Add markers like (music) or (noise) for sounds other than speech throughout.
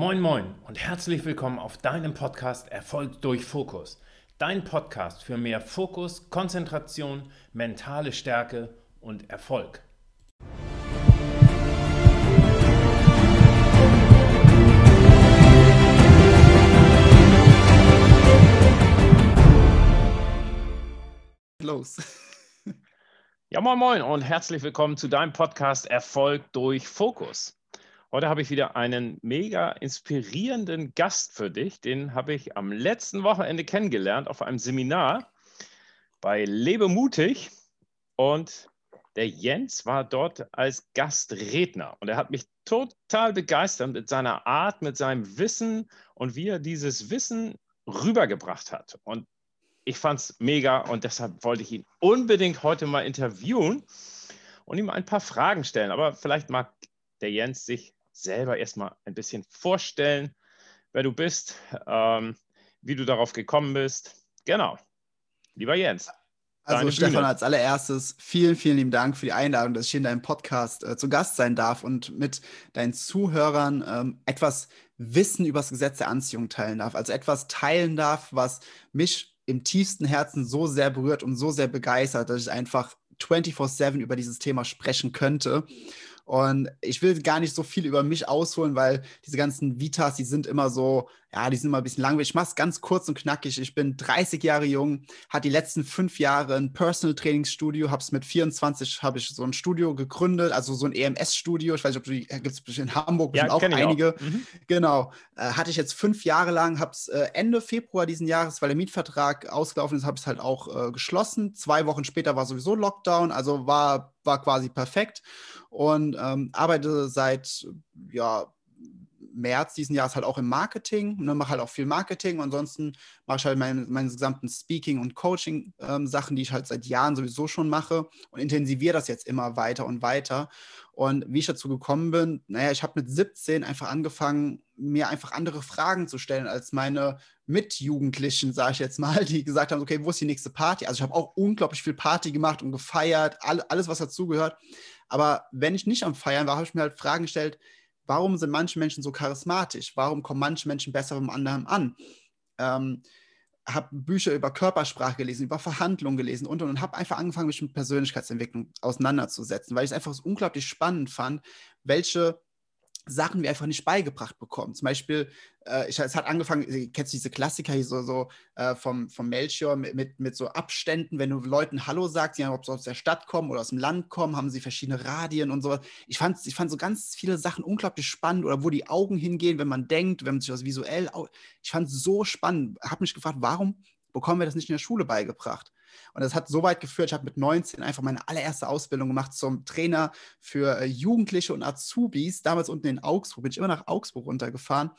Moin Moin und herzlich willkommen auf deinem Podcast Erfolg durch Fokus. Dein Podcast für mehr Fokus, Konzentration, mentale Stärke und Erfolg. Los. Ja, moin moin und herzlich willkommen zu deinem Podcast Erfolg durch Fokus. Heute habe ich wieder einen mega inspirierenden Gast für dich. Den habe ich am letzten Wochenende kennengelernt auf einem Seminar bei Lebe mutig. Und der Jens war dort als Gastredner. Und er hat mich total begeistert mit seiner Art, mit seinem Wissen und wie er dieses Wissen rübergebracht hat. Und ich fand es mega und deshalb wollte ich ihn unbedingt heute mal interviewen und ihm ein paar Fragen stellen. Aber vielleicht mag der Jens sich selber erstmal ein bisschen vorstellen, wer du bist, ähm, wie du darauf gekommen bist. Genau. Lieber Jens. Also Stefan, als allererstes vielen, vielen lieben Dank für die Einladung, dass ich in deinem Podcast äh, zu Gast sein darf und mit deinen Zuhörern ähm, etwas Wissen über das Gesetz der Anziehung teilen darf. Also etwas teilen darf, was mich im tiefsten Herzen so sehr berührt und so sehr begeistert, dass ich einfach 24-7 über dieses Thema sprechen könnte. Und ich will gar nicht so viel über mich ausholen, weil diese ganzen Vitas, die sind immer so, ja, die sind immer ein bisschen langweilig. Ich mache es ganz kurz und knackig. Ich bin 30 Jahre jung, hatte die letzten fünf Jahre ein Personal Trainingsstudio, habe es mit 24 habe ich so ein Studio gegründet, also so ein EMS-Studio. Ich weiß nicht, ob du gibt es in Hamburg ja, auch einige. Auch. Mhm. Genau, äh, hatte ich jetzt fünf Jahre lang, habe es äh, Ende Februar diesen Jahres, weil der Mietvertrag ausgelaufen ist, habe ich es halt auch äh, geschlossen. Zwei Wochen später war sowieso Lockdown, also war war quasi perfekt und ähm, arbeite seit ja März diesen Jahres halt auch im Marketing, ne, mache halt auch viel Marketing. Ansonsten mache ich halt meine, meine gesamten Speaking- und Coaching-Sachen, ähm, die ich halt seit Jahren sowieso schon mache und intensiviere das jetzt immer weiter und weiter. Und wie ich dazu gekommen bin, naja, ich habe mit 17 einfach angefangen, mir einfach andere Fragen zu stellen als meine Mitjugendlichen, sage ich jetzt mal, (laughs) die gesagt haben, okay, wo ist die nächste Party? Also ich habe auch unglaublich viel Party gemacht und gefeiert, all, alles, was dazugehört. Aber wenn ich nicht am Feiern war, habe ich mir halt Fragen gestellt, warum sind manche Menschen so charismatisch? Warum kommen manche Menschen besser beim anderen an? Ähm, habe Bücher über Körpersprache gelesen, über Verhandlungen gelesen und und, und habe einfach angefangen, mich mit Persönlichkeitsentwicklung auseinanderzusetzen, weil ich es einfach so unglaublich spannend fand, welche Sachen wir einfach nicht beigebracht bekommen. Zum Beispiel, äh, ich, es hat angefangen, kennst du diese Klassiker hier so, so äh, vom, vom Melchior mit, mit, mit, so Abständen, wenn du Leuten Hallo sagst, ja, ob sie aus der Stadt kommen oder aus dem Land kommen, haben sie verschiedene Radien und so. Ich fand, ich fand so ganz viele Sachen unglaublich spannend oder wo die Augen hingehen, wenn man denkt, wenn man sich das visuell, ich fand es so spannend, habe mich gefragt, warum bekommen wir das nicht in der Schule beigebracht? Und das hat so weit geführt, ich habe mit 19 einfach meine allererste Ausbildung gemacht zum Trainer für äh, Jugendliche und Azubis. Damals unten in Augsburg, bin ich immer nach Augsburg runtergefahren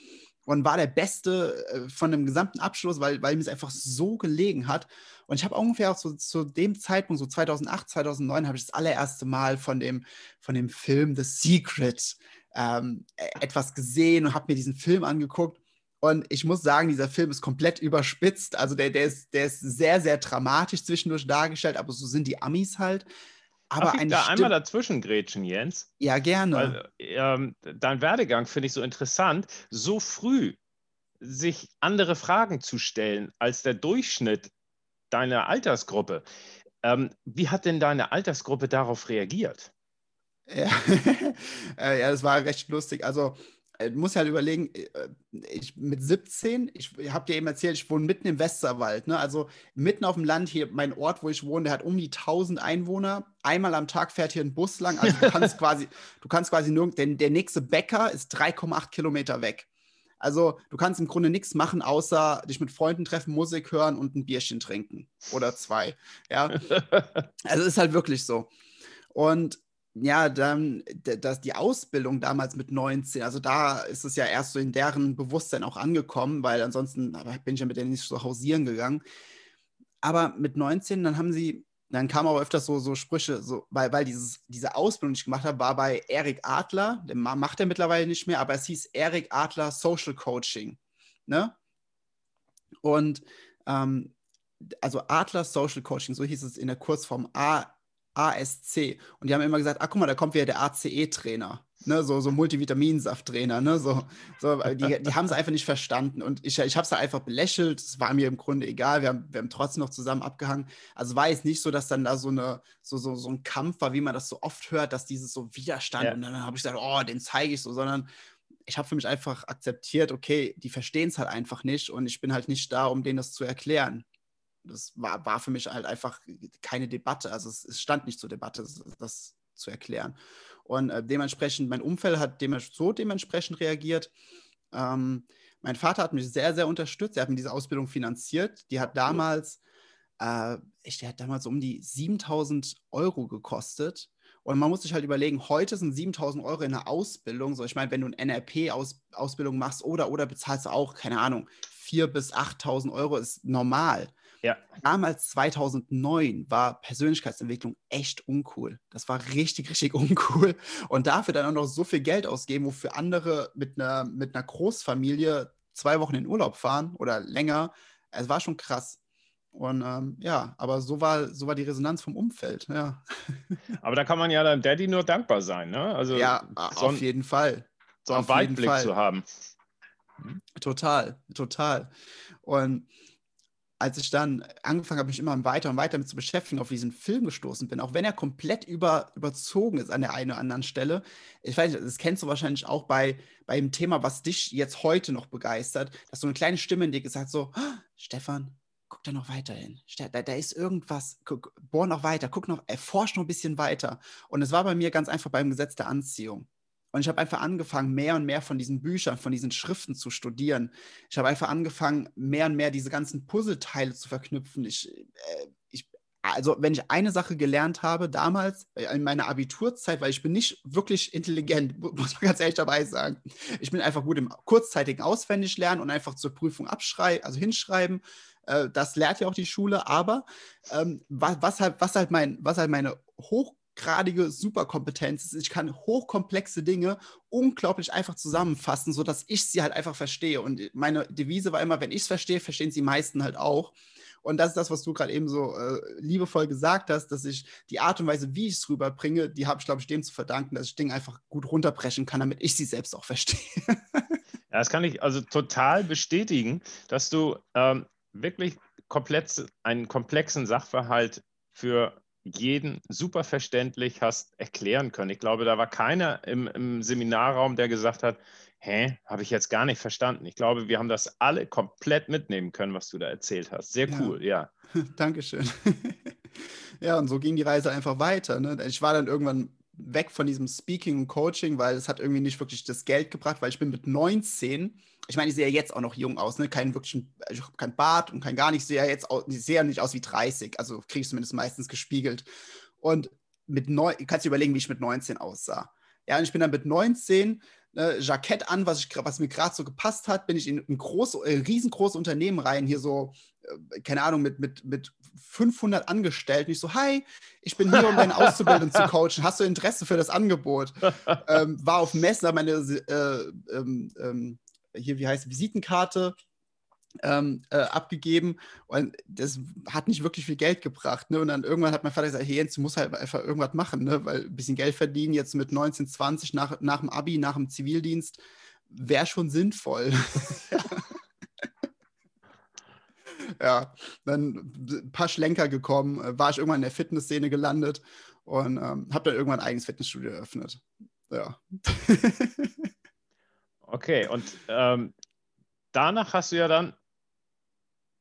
und war der Beste äh, von dem gesamten Abschluss, weil, weil mir es einfach so gelegen hat. Und ich habe ungefähr auch so, zu dem Zeitpunkt, so 2008, 2009, habe ich das allererste Mal von dem, von dem Film The Secret ähm, e, etwas gesehen und habe mir diesen Film angeguckt. Und ich muss sagen, dieser Film ist komplett überspitzt. Also der, der, ist, der ist sehr, sehr dramatisch zwischendurch dargestellt, aber so sind die Amis halt. Aber Darf ich da Stimme... einmal dazwischen grätschen, Jens? Ja, gerne. Weil, ähm, dein Werdegang finde ich so interessant. So früh sich andere Fragen zu stellen als der Durchschnitt deiner Altersgruppe. Ähm, wie hat denn deine Altersgruppe darauf reagiert? Ja, (laughs) äh, ja das war recht lustig. Also du musst halt überlegen, äh, ich mit 17, ich habe dir eben erzählt, ich wohne mitten im Westerwald, ne? also mitten auf dem Land hier, mein Ort, wo ich wohne, der hat um die 1000 Einwohner. Einmal am Tag fährt hier ein Bus lang, also du kannst (laughs) quasi, du kannst quasi nur, denn der nächste Bäcker ist 3,8 Kilometer weg. Also du kannst im Grunde nichts machen, außer dich mit Freunden treffen, Musik hören und ein Bierchen trinken oder zwei. Ja, (laughs) also ist halt wirklich so. Und ja, dann dass die Ausbildung damals mit 19, also da ist es ja erst so in deren Bewusstsein auch angekommen, weil ansonsten bin ich ja mit denen nicht so hausieren gegangen. Aber mit 19, dann haben sie, dann kamen aber öfters so, so Sprüche, so, weil, weil dieses, diese Ausbildung, die ich gemacht habe, war bei Erik Adler, den macht er mittlerweile nicht mehr, aber es hieß Erik Adler Social Coaching. Ne? Und ähm, also Adler Social Coaching, so hieß es in der Kurzform A ASC. Und die haben immer gesagt, ach guck mal, da kommt wieder der ACE-Trainer. ne, so, so Multivitaminsafttrainer, ne, so, so die, die haben es einfach nicht verstanden und ich, ich habe es einfach belächelt, es war mir im Grunde egal, wir haben, wir haben trotzdem noch zusammen abgehangen, also war jetzt nicht so, dass dann da so, eine, so, so, so ein Kampf war, wie man das so oft hört, dass dieses so Widerstand ja. und dann habe ich gesagt, oh, den zeige ich so, sondern ich habe für mich einfach akzeptiert, okay, die verstehen es halt einfach nicht und ich bin halt nicht da, um denen das zu erklären. Das war, war für mich halt einfach keine Debatte. Also es, es stand nicht zur Debatte, das, das zu erklären. Und äh, dementsprechend, mein Umfeld hat dem, so dementsprechend reagiert. Ähm, mein Vater hat mich sehr, sehr unterstützt. Er hat mir diese Ausbildung finanziert. Die hat damals, äh, ich, die hat damals um die 7000 Euro gekostet. Und man muss sich halt überlegen, heute sind 7000 Euro in der Ausbildung. So, ich meine, wenn du eine NRP-Ausbildung -Aus machst oder, oder bezahlst du auch, keine Ahnung, 4.000 bis 8.000 Euro ist normal. Ja. Damals 2009 war Persönlichkeitsentwicklung echt uncool. Das war richtig, richtig (laughs) uncool. Und dafür dann auch noch so viel Geld ausgeben, wofür andere mit einer, mit einer Großfamilie zwei Wochen in Urlaub fahren oder länger. Es war schon krass. Und ähm, ja, aber so war, so war die Resonanz vom Umfeld, ja. (laughs) Aber da kann man ja deinem Daddy nur dankbar sein, ne? Also ja, so auf jeden Fall. So einen Weitblick zu haben. Total, total. Und als ich dann angefangen habe, mich immer weiter und weiter damit zu beschäftigen, auf diesen Film gestoßen bin, auch wenn er komplett über, überzogen ist an der einen oder anderen Stelle. Ich weiß nicht, das kennst du wahrscheinlich auch bei, bei dem Thema, was dich jetzt heute noch begeistert, dass so eine kleine Stimme in dir gesagt so, oh, Stefan, guck da noch weiter hin. Da, da ist irgendwas, guck, bohr noch weiter, guck noch, erforsch noch ein bisschen weiter. Und es war bei mir ganz einfach beim Gesetz der Anziehung. Und ich habe einfach angefangen, mehr und mehr von diesen Büchern, von diesen Schriften zu studieren. Ich habe einfach angefangen, mehr und mehr diese ganzen Puzzleteile zu verknüpfen. Ich, äh, ich, also, wenn ich eine Sache gelernt habe damals äh, in meiner Abiturzeit, weil ich bin nicht wirklich intelligent, (laughs) muss man ganz ehrlich dabei sagen. Ich bin einfach gut im kurzzeitigen Auswendiglernen und einfach zur Prüfung abschreiben, also hinschreiben. Äh, das lehrt ja auch die Schule, aber ähm, was, was, halt, was, halt mein, was halt meine hoch hochgradige Superkompetenz ist. Ich kann hochkomplexe Dinge unglaublich einfach zusammenfassen, sodass ich sie halt einfach verstehe. Und meine Devise war immer, wenn ich es verstehe, verstehen sie meisten halt auch. Und das ist das, was du gerade eben so äh, liebevoll gesagt hast, dass ich die Art und Weise, wie ich es rüberbringe, die habe ich, glaube ich, dem zu verdanken, dass ich Dinge einfach gut runterbrechen kann, damit ich sie selbst auch verstehe. (laughs) ja, das kann ich also total bestätigen, dass du ähm, wirklich komplett, einen komplexen Sachverhalt für jeden super verständlich hast erklären können. Ich glaube, da war keiner im, im Seminarraum, der gesagt hat, hä, habe ich jetzt gar nicht verstanden. Ich glaube, wir haben das alle komplett mitnehmen können, was du da erzählt hast. Sehr cool, ja. ja. (laughs) Dankeschön. (laughs) ja, und so ging die Reise einfach weiter. Ne? Ich war dann irgendwann weg von diesem Speaking und Coaching, weil es hat irgendwie nicht wirklich das Geld gebracht, weil ich bin mit 19, ich meine, ich sehe ja jetzt auch noch jung aus, ne? Kein wirklichen, ich habe kein Bart und kein gar nichts, ich sehe ja jetzt auch, ich sehe ja nicht aus wie 30, also kriege ich zumindest meistens gespiegelt. Und mit neun, kannst du überlegen, wie ich mit 19 aussah. Ja, und ich bin dann mit 19 ne, Jackett an, was, ich, was mir gerade so gepasst hat, bin ich in ein groß, äh, riesengroßes Unternehmen rein, hier so, äh, keine Ahnung, mit, mit, mit 500 Angestellten. Ich so, hi, ich bin hier, um deine Auszubildenden zu (laughs) coachen. Hast du Interesse für das Angebot? ähm, war auf Messen, habe meine, äh, ähm, ähm, hier, wie heißt Visitenkarte ähm, äh, abgegeben und das hat nicht wirklich viel Geld gebracht. Ne? Und dann irgendwann hat mein Vater gesagt, hey Jens, du musst halt einfach irgendwas machen, ne? weil ein bisschen Geld verdienen jetzt mit 19, 20 nach, nach dem Abi, nach dem Zivildienst, wäre schon sinnvoll. ja, (laughs) dann ein paar Schlenker gekommen, äh, war ich irgendwann in der Fitnessszene gelandet und ähm, habe dann irgendwann ein eigenes Fitnessstudio eröffnet. Ja. (laughs) okay, und ähm, danach hast du ja dann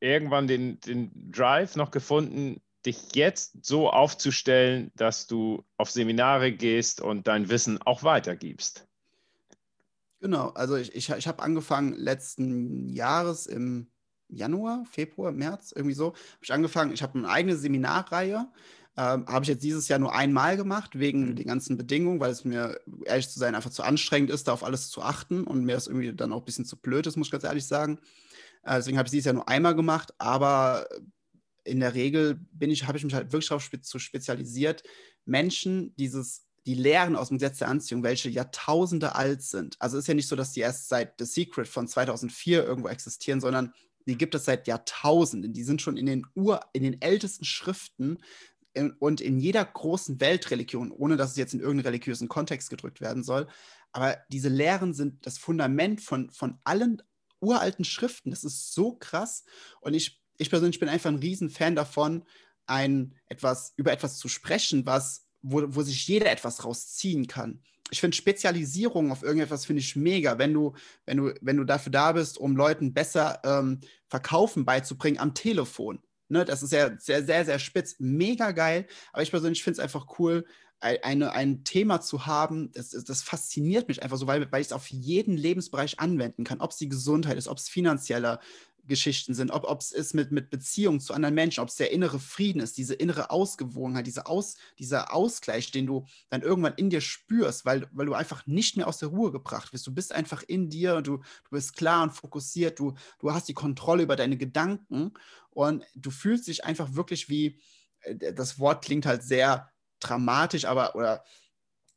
irgendwann den, den Drive noch gefunden, dich jetzt so aufzustellen, dass du auf Seminare gehst und dein Wissen auch weitergibst. Genau, also ich, ich, ich habe angefangen letzten Jahres im Januar, Februar, März, irgendwie so, habe ich angefangen, ich habe eine eigene Seminarreihe, ähm, habe ich jetzt dieses Jahr nur einmal gemacht, wegen mhm. den ganzen Bedingungen, weil es mir, ehrlich zu sein, einfach zu anstrengend ist, da auf alles zu achten und mir das irgendwie dann auch ein bisschen zu blöd ist, muss ich ganz ehrlich sagen. Äh, deswegen habe ich dieses Jahr nur einmal gemacht, aber in der Regel bin ich, habe ich mich halt wirklich darauf spe spezialisiert, Menschen dieses die Lehren aus dem Gesetz der Anziehung, welche Jahrtausende alt sind. Also ist ja nicht so, dass die erst seit The Secret von 2004 irgendwo existieren, sondern die gibt es seit Jahrtausenden. Die sind schon in den Ur, in den ältesten Schriften und in jeder großen Weltreligion, ohne dass es jetzt in irgendeinen religiösen Kontext gedrückt werden soll, aber diese Lehren sind das Fundament von, von allen uralten Schriften. Das ist so krass. Und ich, ich persönlich bin einfach ein Riesenfan davon, ein, etwas, über etwas zu sprechen, was, wo, wo sich jeder etwas rausziehen kann. Ich finde Spezialisierung auf irgendetwas finde ich mega, wenn du, wenn du, wenn du dafür da bist, um Leuten besser ähm, Verkaufen beizubringen am Telefon. Ne, das ist ja sehr, sehr, sehr spitz, mega geil. Aber ich persönlich finde es einfach cool, eine, ein Thema zu haben, das, das fasziniert mich einfach so, weil, weil ich es auf jeden Lebensbereich anwenden kann. Ob es die Gesundheit ist, ob es finanzieller Geschichten sind, ob es ist mit, mit Beziehungen zu anderen Menschen, ob es der innere Frieden ist, diese innere Ausgewogenheit, diese Aus, dieser Ausgleich, den du dann irgendwann in dir spürst, weil, weil du einfach nicht mehr aus der Ruhe gebracht wirst. Du bist einfach in dir und du, du bist klar und fokussiert, du, du hast die Kontrolle über deine Gedanken und du fühlst dich einfach wirklich wie, äh, das Wort klingt halt sehr dramatisch, aber oder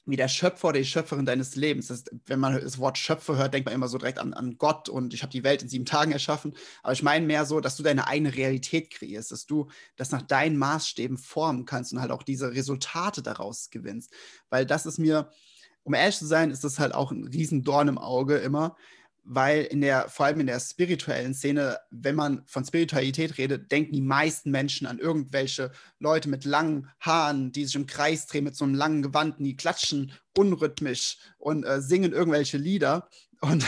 wie der Schöpfer oder die Schöpferin deines Lebens. Das, wenn man das Wort Schöpfer hört, denkt man immer so direkt an, an Gott und ich habe die Welt in sieben Tagen erschaffen. Aber ich meine mehr so, dass du deine eigene Realität kreierst, dass du das nach deinen Maßstäben formen kannst und halt auch diese Resultate daraus gewinnst. Weil das ist mir, um ehrlich zu sein, ist das halt auch ein Riesendorn im Auge immer, weil in der, vor allem in der spirituellen Szene, wenn man von Spiritualität redet, denken die meisten Menschen an irgendwelche Leute mit langen Haaren, die sich im Kreis drehen mit so einem langen Gewand, die klatschen unrhythmisch und äh, singen irgendwelche Lieder. Und,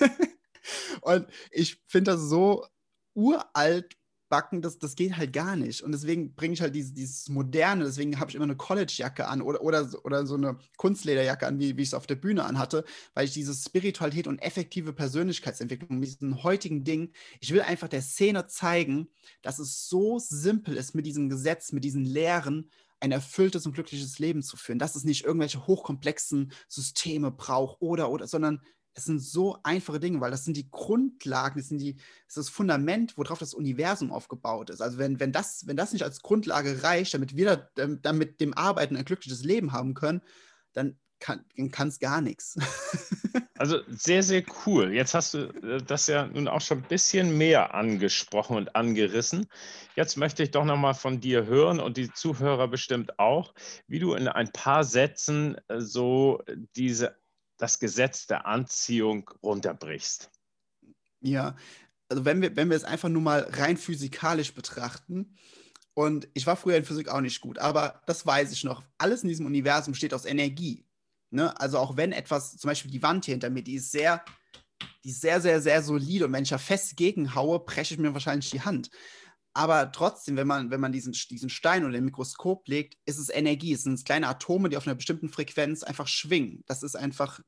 (laughs) und ich finde das so uralt backen, das, das geht halt gar nicht. Und deswegen bringe ich halt dieses, dieses Moderne, deswegen habe ich immer eine College-Jacke an oder, oder, oder so eine Kunstlederjacke an, wie, wie ich es auf der Bühne anhatte, weil ich diese Spiritualität und effektive Persönlichkeitsentwicklung diesen heutigen Dingen, ich will einfach der Szene zeigen, dass es so simpel ist, mit diesem Gesetz, mit diesen Lehren ein erfülltes und glückliches Leben zu führen, dass es nicht irgendwelche hochkomplexen Systeme braucht oder, oder, sondern es sind so einfache Dinge, weil das sind die Grundlagen, das, sind die, das ist das Fundament, worauf das Universum aufgebaut ist. Also wenn, wenn, das, wenn das nicht als Grundlage reicht, damit wir dann mit dem Arbeiten ein glückliches Leben haben können, dann kann es gar nichts. (laughs) also sehr, sehr cool. Jetzt hast du äh, das ja nun auch schon ein bisschen mehr angesprochen und angerissen. Jetzt möchte ich doch nochmal von dir hören und die Zuhörer bestimmt auch, wie du in ein paar Sätzen äh, so diese das Gesetz der Anziehung runterbrichst. Ja, also wenn wir, wenn wir es einfach nur mal rein physikalisch betrachten, und ich war früher in Physik auch nicht gut, aber das weiß ich noch. Alles in diesem Universum besteht aus Energie. Ne? Also auch wenn etwas, zum Beispiel die Wand hier hinter mir, die ist sehr, die ist sehr, sehr, sehr solide und wenn ich da fest gegenhaue, breche ich mir wahrscheinlich die Hand. Aber trotzdem, wenn man, wenn man diesen, diesen Stein unter dem Mikroskop legt, ist es Energie. Es sind kleine Atome, die auf einer bestimmten Frequenz einfach schwingen. Das ist einfach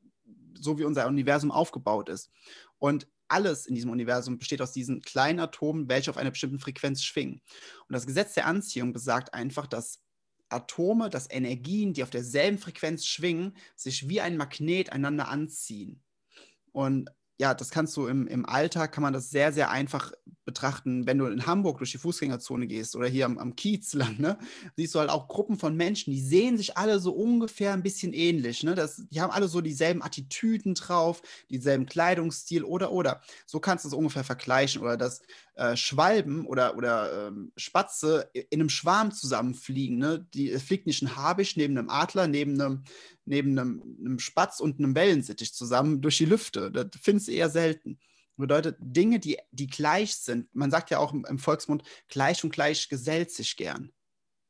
so, wie unser Universum aufgebaut ist. Und alles in diesem Universum besteht aus diesen kleinen Atomen, welche auf einer bestimmten Frequenz schwingen. Und das Gesetz der Anziehung besagt einfach, dass Atome, dass Energien, die auf derselben Frequenz schwingen, sich wie ein Magnet einander anziehen. Und ja, das kannst du im, im Alltag, kann man das sehr, sehr einfach betrachten. Wenn du in Hamburg durch die Fußgängerzone gehst oder hier am, am Kiez ne, siehst du halt auch Gruppen von Menschen, die sehen sich alle so ungefähr ein bisschen ähnlich. Ne? Das, die haben alle so dieselben Attitüden drauf, dieselben Kleidungsstil oder, oder. So kannst du es ungefähr vergleichen. Oder dass äh, Schwalben oder, oder ähm, Spatze in einem Schwarm zusammenfliegen. Ne? Die, fliegt nicht ein Habicht neben einem Adler, neben einem, neben einem, einem Spatz und einem Wellensittich zusammen durch die Lüfte. Das findest du eher selten. Bedeutet Dinge, die, die gleich sind. Man sagt ja auch im, im Volksmund, gleich und gleich gesellt sich gern.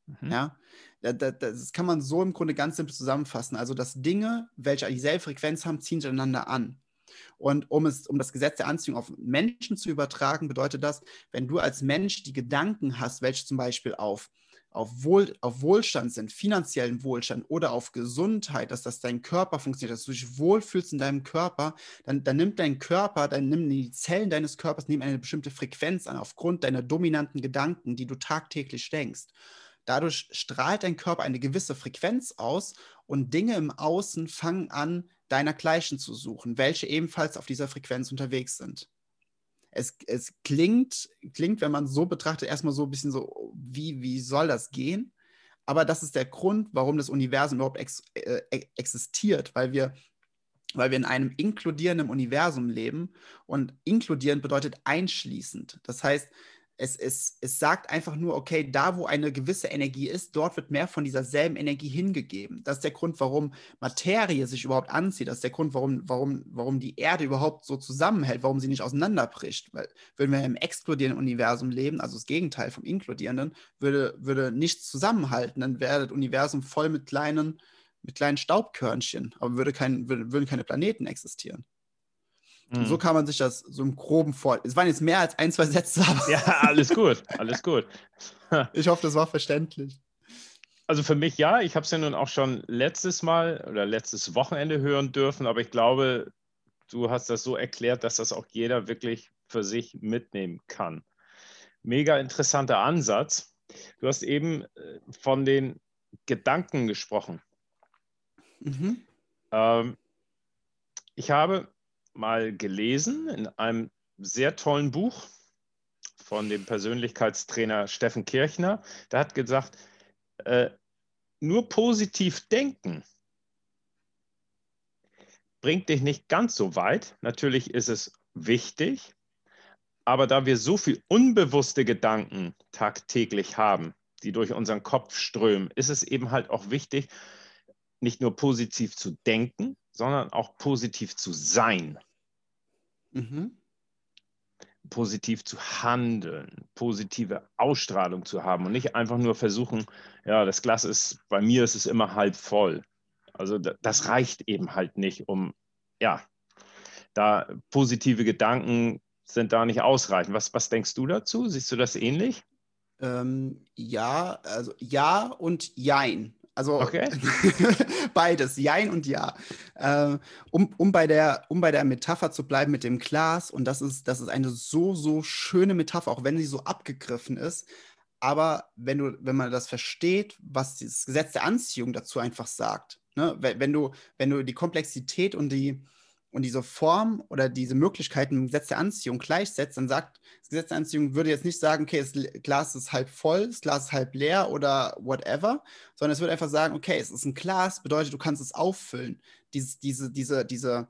Mhm. Ja, das, das, kann man so im Grunde ganz simpel zusammenfassen. Also, dass Dinge, welche dieselbe Frequenz haben, ziehen sich einander an. Und um, es, um das Gesetz der Anziehung auf Menschen zu übertragen, bedeutet das, wenn du als Mensch die Gedanken hast, welche zum Beispiel auf auf, Wohl, auf Wohlstand sind, finanziellen Wohlstand oder auf Gesundheit, dass das dein Körper funktioniert, dass du dich wohlfühlst in deinem Körper, dann, dann nimmt dein Körper, dann nehmen die Zellen deines Körpers nehmen eine bestimmte Frequenz an, aufgrund deiner dominanten Gedanken, die du tagtäglich denkst. Dadurch strahlt dein Körper eine gewisse Frequenz aus und Dinge im Außen fangen an, deinergleichen zu suchen, welche ebenfalls auf dieser Frequenz unterwegs sind es, es klingt, klingt, wenn man so betrachtet, erstmal so ein bisschen so, wie, wie soll das gehen? Aber das ist der Grund, warum das Universum überhaupt ex, äh, existiert, weil wir, weil wir in einem inkludierenden Universum leben und inkludierend bedeutet einschließend. Das heißt, es, es, es sagt einfach nur, okay, da wo eine gewisse Energie ist, dort wird mehr von dieser selben Energie hingegeben. Das ist der Grund, warum Materie sich überhaupt anzieht. Das ist der Grund, warum, warum, warum die Erde überhaupt so zusammenhält, warum sie nicht auseinanderbricht. Weil würden wir im explodierenden Universum leben, also das Gegenteil vom inkludierenden, würde, würde nichts zusammenhalten. Dann wäre das Universum voll mit kleinen, mit kleinen Staubkörnchen, aber würde kein, würde, würden keine Planeten existieren. Mhm. So kann man sich das so im Groben vor. Es waren jetzt mehr als ein, zwei Sätze. (laughs) Ja, alles gut, alles gut. (laughs) ich hoffe, das war verständlich. Also für mich ja, ich habe es ja nun auch schon letztes Mal oder letztes Wochenende hören dürfen, aber ich glaube, du hast das so erklärt, dass das auch jeder wirklich für sich mitnehmen kann. Mega interessanter Ansatz. Du hast eben äh, von den Gedanken gesprochen. Mhm. Ähm, ich habe mal gelesen in einem sehr tollen Buch von dem Persönlichkeitstrainer Steffen Kirchner. Der hat gesagt, äh, nur positiv denken bringt dich nicht ganz so weit. Natürlich ist es wichtig, aber da wir so viel unbewusste Gedanken tagtäglich haben, die durch unseren Kopf strömen, ist es eben halt auch wichtig, nicht nur positiv zu denken, sondern auch positiv zu sein. Mhm. Positiv zu handeln, positive Ausstrahlung zu haben und nicht einfach nur versuchen, ja, das Glas ist, bei mir ist es immer halb voll. Also das reicht eben halt nicht, um, ja, da positive Gedanken sind da nicht ausreichend. Was, was denkst du dazu? Siehst du das ähnlich? Ähm, ja, also ja und jein. Also okay. (laughs) beides, Jein und Ja. Äh, um, um, bei der, um bei der Metapher zu bleiben mit dem Glas, und das ist, das ist eine so, so schöne Metapher, auch wenn sie so abgegriffen ist. Aber wenn, du, wenn man das versteht, was das Gesetz der Anziehung dazu einfach sagt, ne? wenn, du, wenn du die Komplexität und die, und diese Form oder diese Möglichkeiten im Gesetz der Anziehung gleichsetzt, dann sagt das Gesetz der Anziehung würde jetzt nicht sagen, okay, das Glas ist halb voll, das Glas ist halb leer oder whatever, sondern es würde einfach sagen, okay, es ist ein Glas, bedeutet, du kannst es auffüllen. Dieses, diese, diese, diese,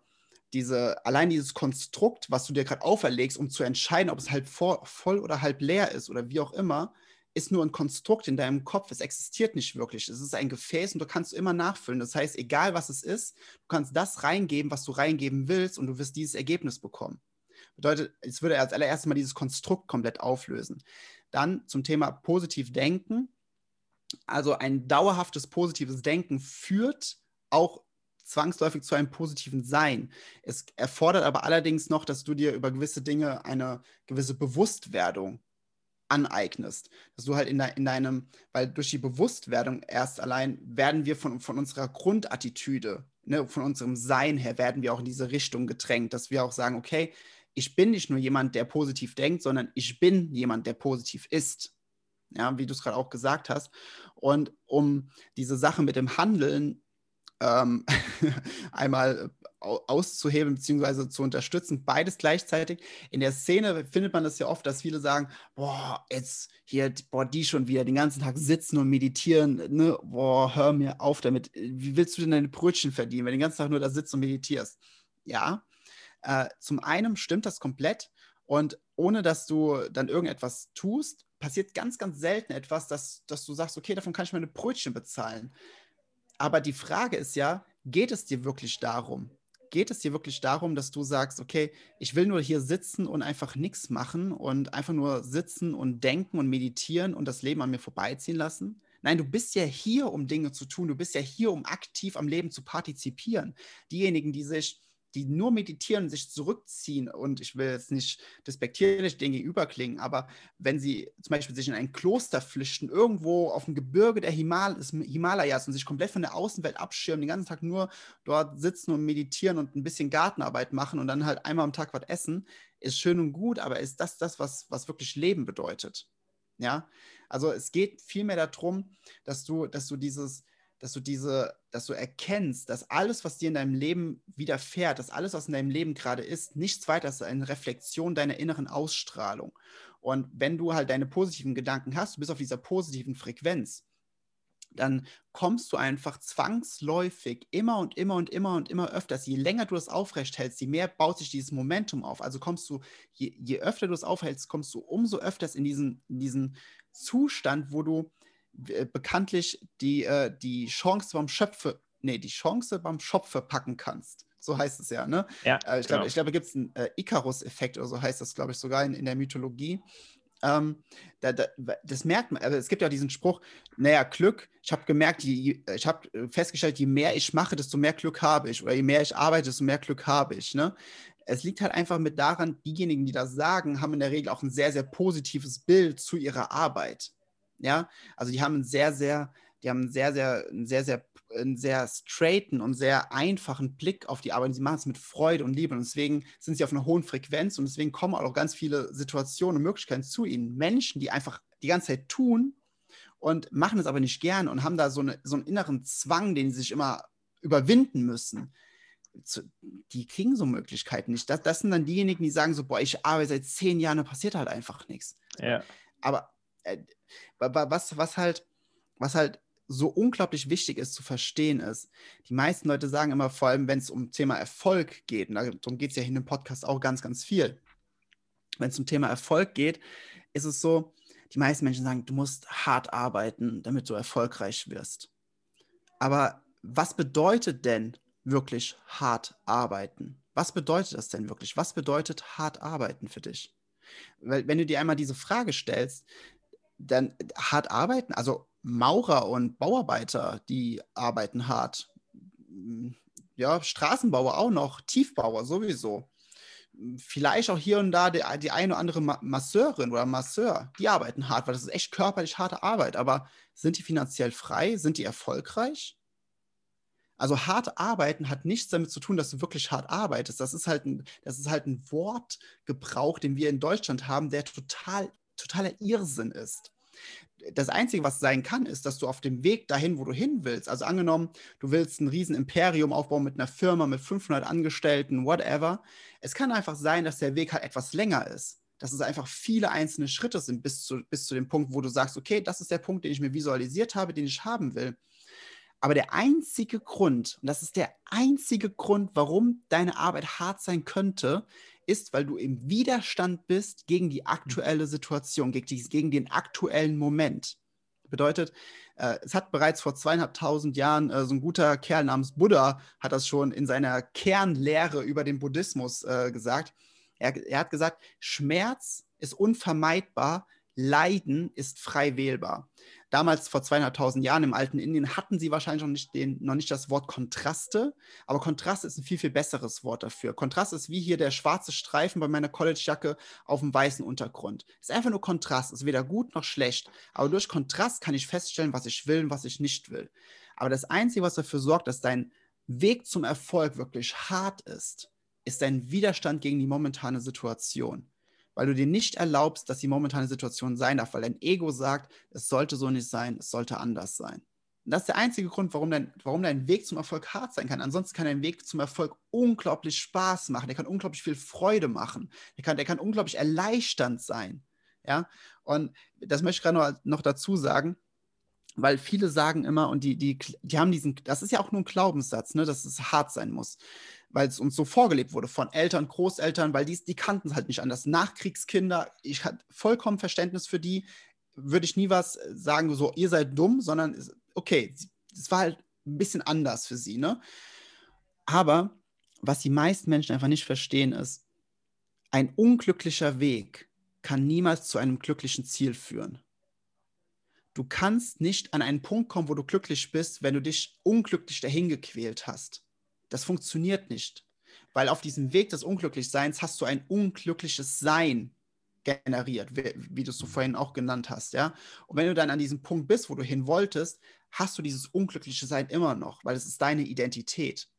diese, allein dieses Konstrukt, was du dir gerade auferlegst, um zu entscheiden, ob es halb voll oder halb leer ist oder wie auch immer, ist nur ein Konstrukt in deinem Kopf. Es existiert nicht wirklich. Es ist ein Gefäß und du kannst immer nachfüllen. Das heißt, egal was es ist, du kannst das reingeben, was du reingeben willst und du wirst dieses Ergebnis bekommen. Bedeutet, es würde als allererstes mal dieses Konstrukt komplett auflösen. Dann zum Thema positiv denken. Also ein dauerhaftes positives Denken führt auch zwangsläufig zu einem positiven Sein. Es erfordert aber allerdings noch, dass du dir über gewisse Dinge eine gewisse Bewusstwerdung aneignest. Dass du halt in, de, in deinem, weil durch die Bewusstwerdung erst allein werden wir von, von unserer Grundattitüde, ne, von unserem Sein her, werden wir auch in diese Richtung gedrängt, dass wir auch sagen, okay, ich bin nicht nur jemand, der positiv denkt, sondern ich bin jemand, der positiv ist. Ja, wie du es gerade auch gesagt hast. Und um diese Sache mit dem Handeln ähm, (laughs) einmal auszuheben bzw. zu unterstützen, beides gleichzeitig. In der Szene findet man das ja oft, dass viele sagen, boah, jetzt hier, boah, die schon wieder den ganzen Tag sitzen und meditieren, ne, boah, hör mir auf damit. Wie willst du denn deine Brötchen verdienen, wenn du den ganzen Tag nur da sitzt und meditierst? Ja, äh, zum einen stimmt das komplett und ohne dass du dann irgendetwas tust, passiert ganz, ganz selten etwas, dass, dass du sagst, okay, davon kann ich meine Brötchen bezahlen. Aber die Frage ist ja, geht es dir wirklich darum? geht es dir wirklich darum, dass du sagst, okay, ich will nur hier sitzen und einfach nichts machen und einfach nur sitzen und denken und meditieren und das Leben an mir vorbeiziehen lassen? Nein, du bist ja hier, um Dinge zu tun. Du bist ja hier, um aktiv am Leben zu partizipieren. Diejenigen, die sich die nur meditieren, sich zurückziehen und ich will jetzt nicht despektierlich denen gegenüber klingen, aber wenn sie zum Beispiel sich in ein Kloster flüchten, irgendwo auf dem Gebirge der Himal Himalayas und sich komplett von der Außenwelt abschirmen, den ganzen Tag nur dort sitzen und meditieren und ein bisschen Gartenarbeit machen und dann halt einmal am Tag was essen, ist schön und gut, aber ist das das, was, was wirklich Leben bedeutet? Ja, also es geht vielmehr darum, dass du, dass du dieses, dass du diese, dass du erkennst, dass alles, was dir in deinem Leben widerfährt, dass alles, was in deinem Leben gerade ist, nichts weiter ist als eine Reflexion deiner inneren Ausstrahlung. Und wenn du halt deine positiven Gedanken hast, du bist auf dieser positiven Frequenz, dann kommst du einfach zwangsläufig immer und immer und immer und immer öfters. Je länger du das aufrecht hältst, je mehr baut sich dieses Momentum auf. Also kommst du, je, je öfter du es aufhältst, kommst du umso öfters in diesen, in diesen Zustand, wo du bekanntlich die, äh, die Chance beim Schöpfe, nee, die Chance beim Schopfe packen kannst. So heißt es ja, ne? Ja, äh, ich glaube, genau. glaub, da gibt es einen äh, Icarus-Effekt oder so heißt das, glaube ich, sogar in, in der Mythologie. Ähm, da, da, das merkt man, also es gibt ja diesen Spruch, naja, Glück, ich habe gemerkt, je, ich habe festgestellt, je mehr ich mache, desto mehr Glück habe ich. Oder je mehr ich arbeite, desto mehr Glück habe ich. Ne? Es liegt halt einfach mit daran, diejenigen, die das sagen, haben in der Regel auch ein sehr, sehr positives Bild zu ihrer Arbeit. Ja, also die haben ein sehr, sehr, die haben einen sehr, sehr, einen sehr, sehr, einen sehr straighten und sehr einfachen Blick auf die Arbeit. Sie machen es mit Freude und Liebe und deswegen sind sie auf einer hohen Frequenz und deswegen kommen auch ganz viele Situationen und Möglichkeiten zu ihnen. Menschen, die einfach die ganze Zeit tun und machen es aber nicht gern und haben da so, eine, so einen inneren Zwang, den sie sich immer überwinden müssen. Die kriegen so Möglichkeiten nicht. Das, das sind dann diejenigen, die sagen so, boah, ich arbeite seit zehn Jahren, da passiert halt einfach nichts. Ja. Aber äh, was, was halt, was halt so unglaublich wichtig ist zu verstehen ist, die meisten Leute sagen immer, vor allem wenn es um Thema Erfolg geht, und darum geht es ja in dem Podcast auch ganz, ganz viel. Wenn es um Thema Erfolg geht, ist es so, die meisten Menschen sagen, du musst hart arbeiten, damit du erfolgreich wirst. Aber was bedeutet denn wirklich hart arbeiten? Was bedeutet das denn wirklich? Was bedeutet hart arbeiten für dich? Weil wenn du dir einmal diese Frage stellst, dann hart arbeiten, also Maurer und Bauarbeiter, die arbeiten hart. Ja, Straßenbauer auch noch, Tiefbauer sowieso. Vielleicht auch hier und da die, die eine oder andere Masseurin oder Masseur, die arbeiten hart, weil das ist echt körperlich harte Arbeit. Aber sind die finanziell frei? Sind die erfolgreich? Also hart arbeiten hat nichts damit zu tun, dass du wirklich hart arbeitest. Das ist halt ein, das ist halt ein Wortgebrauch, den wir in Deutschland haben, der total, totaler Irrsinn ist das Einzige, was sein kann, ist, dass du auf dem Weg dahin, wo du hin willst, also angenommen, du willst ein riesen Imperium aufbauen mit einer Firma, mit 500 Angestellten, whatever. Es kann einfach sein, dass der Weg halt etwas länger ist. Dass es einfach viele einzelne Schritte sind bis zu, bis zu dem Punkt, wo du sagst, okay, das ist der Punkt, den ich mir visualisiert habe, den ich haben will. Aber der einzige Grund, und das ist der einzige Grund, warum deine Arbeit hart sein könnte, ist, weil du im Widerstand bist gegen die aktuelle Situation, gegen, die, gegen den aktuellen Moment. Bedeutet, äh, es hat bereits vor zweieinhalbtausend Jahren äh, so ein guter Kerl namens Buddha hat das schon in seiner Kernlehre über den Buddhismus äh, gesagt. Er, er hat gesagt, Schmerz ist unvermeidbar, Leiden ist frei wählbar. Damals vor zweieinhalbtausend Jahren im alten Indien hatten sie wahrscheinlich noch nicht, den, noch nicht das Wort Kontraste, aber Kontrast ist ein viel, viel besseres Wort dafür. Kontrast ist wie hier der schwarze Streifen bei meiner Collegejacke auf dem weißen Untergrund. Ist einfach nur Kontrast, ist weder gut noch schlecht, aber durch Kontrast kann ich feststellen, was ich will und was ich nicht will. Aber das Einzige, was dafür sorgt, dass dein Weg zum Erfolg wirklich hart ist, ist dein Widerstand gegen die momentane Situation weil du dir nicht erlaubst, dass die momentane Situation sein darf, weil dein Ego sagt, es sollte so nicht sein, es sollte anders sein. Und das ist der einzige Grund, warum dein, warum dein Weg zum Erfolg hart sein kann. Ansonsten kann dein Weg zum Erfolg unglaublich Spaß machen. Der kann unglaublich viel Freude machen. Der kann, der kann unglaublich erleichternd sein. Ja, und das möchte ich gerade noch, noch dazu sagen, weil viele sagen immer, und die, die, die haben diesen, das ist ja auch nur ein Glaubenssatz, ne, dass es hart sein muss weil es uns so vorgelebt wurde von Eltern, Großeltern, weil die, die kannten es halt nicht anders. Nachkriegskinder, ich hatte vollkommen Verständnis für die, würde ich nie was sagen, so, ihr seid dumm, sondern okay, es war halt ein bisschen anders für sie, ne? Aber was die meisten Menschen einfach nicht verstehen, ist, ein unglücklicher Weg kann niemals zu einem glücklichen Ziel führen. Du kannst nicht an einen Punkt kommen, wo du glücklich bist, wenn du dich unglücklich dahin gequält hast. Das funktioniert nicht. Weil auf diesem Weg des Unglücklichseins hast du ein unglückliches Sein generiert, wie, du es so vorhin auch genannt hast, ja. Und wenn du dann an diesem Punkt bist, wo du hin wolltest, hast du dieses unglückliche Sein immer noch, weil es ist deine Identität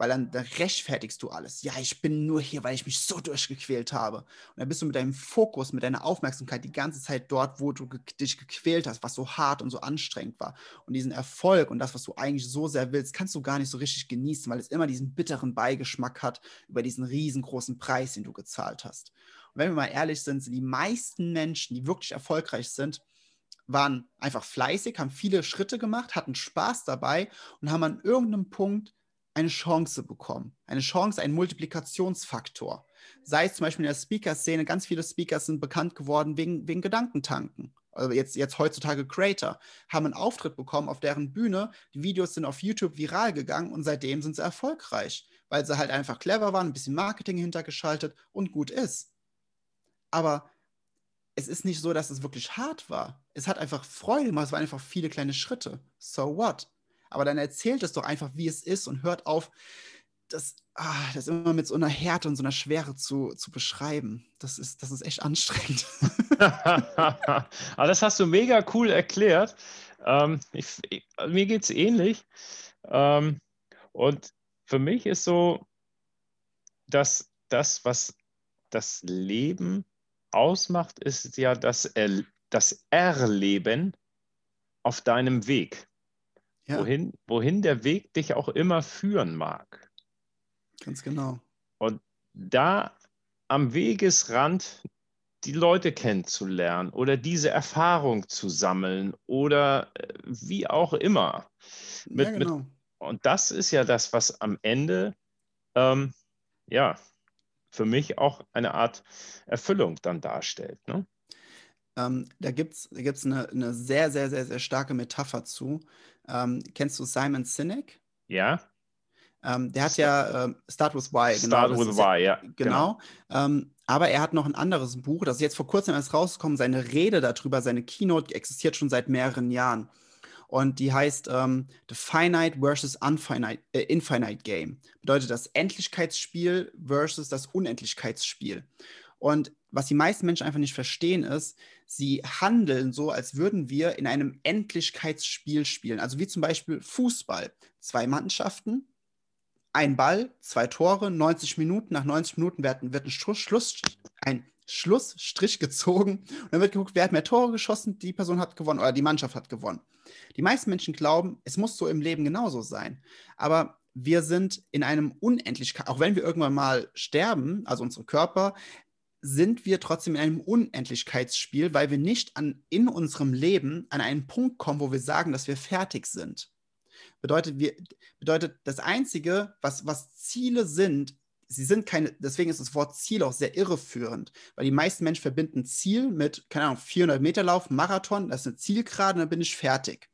weil dann, dann, rechtfertigst du alles. Ja, ich bin nur hier, weil ich mich so durchgequält habe. Und dann bist du mit deinem Fokus, mit deiner Aufmerksamkeit die ganze Zeit dort, wo du ge dich gequält hast, was so hart und so anstrengend war. Und diesen Erfolg und das, was du eigentlich so sehr willst, kannst du gar nicht so richtig genießen, weil es immer diesen bitteren Beigeschmack hat über diesen riesengroßen Preis, den du gezahlt hast. Und wenn wir mal ehrlich sind, sind die meisten Menschen, die wirklich erfolgreich sind, waren einfach fleißig, haben viele Schritte gemacht, hatten Spaß dabei und haben an irgendeinem Punkt eine Chance bekommen. Eine Chance, einen Multiplikationsfaktor. Sei es zum Beispiel in der Speaker-Szene, ganz viele Speakers sind bekannt geworden wegen, wegen Gedankentanken. Also jetzt, jetzt heutzutage Creator, haben einen Auftritt bekommen auf deren Bühne. Die Videos sind auf YouTube viral gegangen und seitdem sind sie erfolgreich, weil sie halt einfach clever waren, ein bisschen Marketing hintergeschaltet und gut ist. Aber es ist nicht so, dass es wirklich hart war. Es hat einfach Freude gemacht, es waren einfach viele kleine Schritte. So what? Aber dann erzählt es doch einfach, wie es ist und hört auf, das, ah, das immer mit so einer Härte und so einer Schwere zu, zu beschreiben. Das ist, das ist echt anstrengend. (laughs) Aber das hast du mega cool erklärt. Ähm, ich, ich, mir geht es ähnlich. Ähm, und für mich ist so, dass das, was das Leben ausmacht, ist ja das, er das Erleben auf deinem Weg. Ja. Wohin, wohin der Weg dich auch immer führen mag. Ganz genau. Und da am Wegesrand die Leute kennenzulernen oder diese Erfahrung zu sammeln oder äh, wie auch immer. Mit, ja, genau. Mit, und das ist ja das, was am Ende ähm, ja für mich auch eine Art Erfüllung dann darstellt. Ne? Ähm, da gibt es da gibt's eine, eine sehr, sehr, sehr, sehr starke Metapher zu. Ähm, kennst du Simon Sinek? Ja. Ähm, der hat ja äh, Start with Why. Genau, Start with Why, ja. Genau. genau. Ähm, aber er hat noch ein anderes Buch, das ist jetzt vor kurzem erst rausgekommen. Seine Rede darüber, seine Keynote existiert schon seit mehreren Jahren. Und die heißt ähm, The Finite versus Unfinite, äh, Infinite Game. Bedeutet das Endlichkeitsspiel versus das Unendlichkeitsspiel. Und was die meisten Menschen einfach nicht verstehen, ist, sie handeln so, als würden wir in einem Endlichkeitsspiel spielen. Also wie zum Beispiel Fußball. Zwei Mannschaften, ein Ball, zwei Tore, 90 Minuten. Nach 90 Minuten wird, wird ein, Schluss, ein Schlussstrich gezogen und dann wird geguckt, wer hat mehr Tore geschossen, die Person hat gewonnen oder die Mannschaft hat gewonnen. Die meisten Menschen glauben, es muss so im Leben genauso sein. Aber wir sind in einem Unendlichkeit, auch wenn wir irgendwann mal sterben, also unsere Körper, sind wir trotzdem in einem Unendlichkeitsspiel, weil wir nicht an, in unserem Leben an einen Punkt kommen, wo wir sagen, dass wir fertig sind. Bedeutet, wir, bedeutet das Einzige, was, was Ziele sind, sie sind keine, deswegen ist das Wort Ziel auch sehr irreführend, weil die meisten Menschen verbinden Ziel mit, keine Ahnung, 400 Meter Lauf, Marathon, das ist eine Zielgerade und dann bin ich fertig.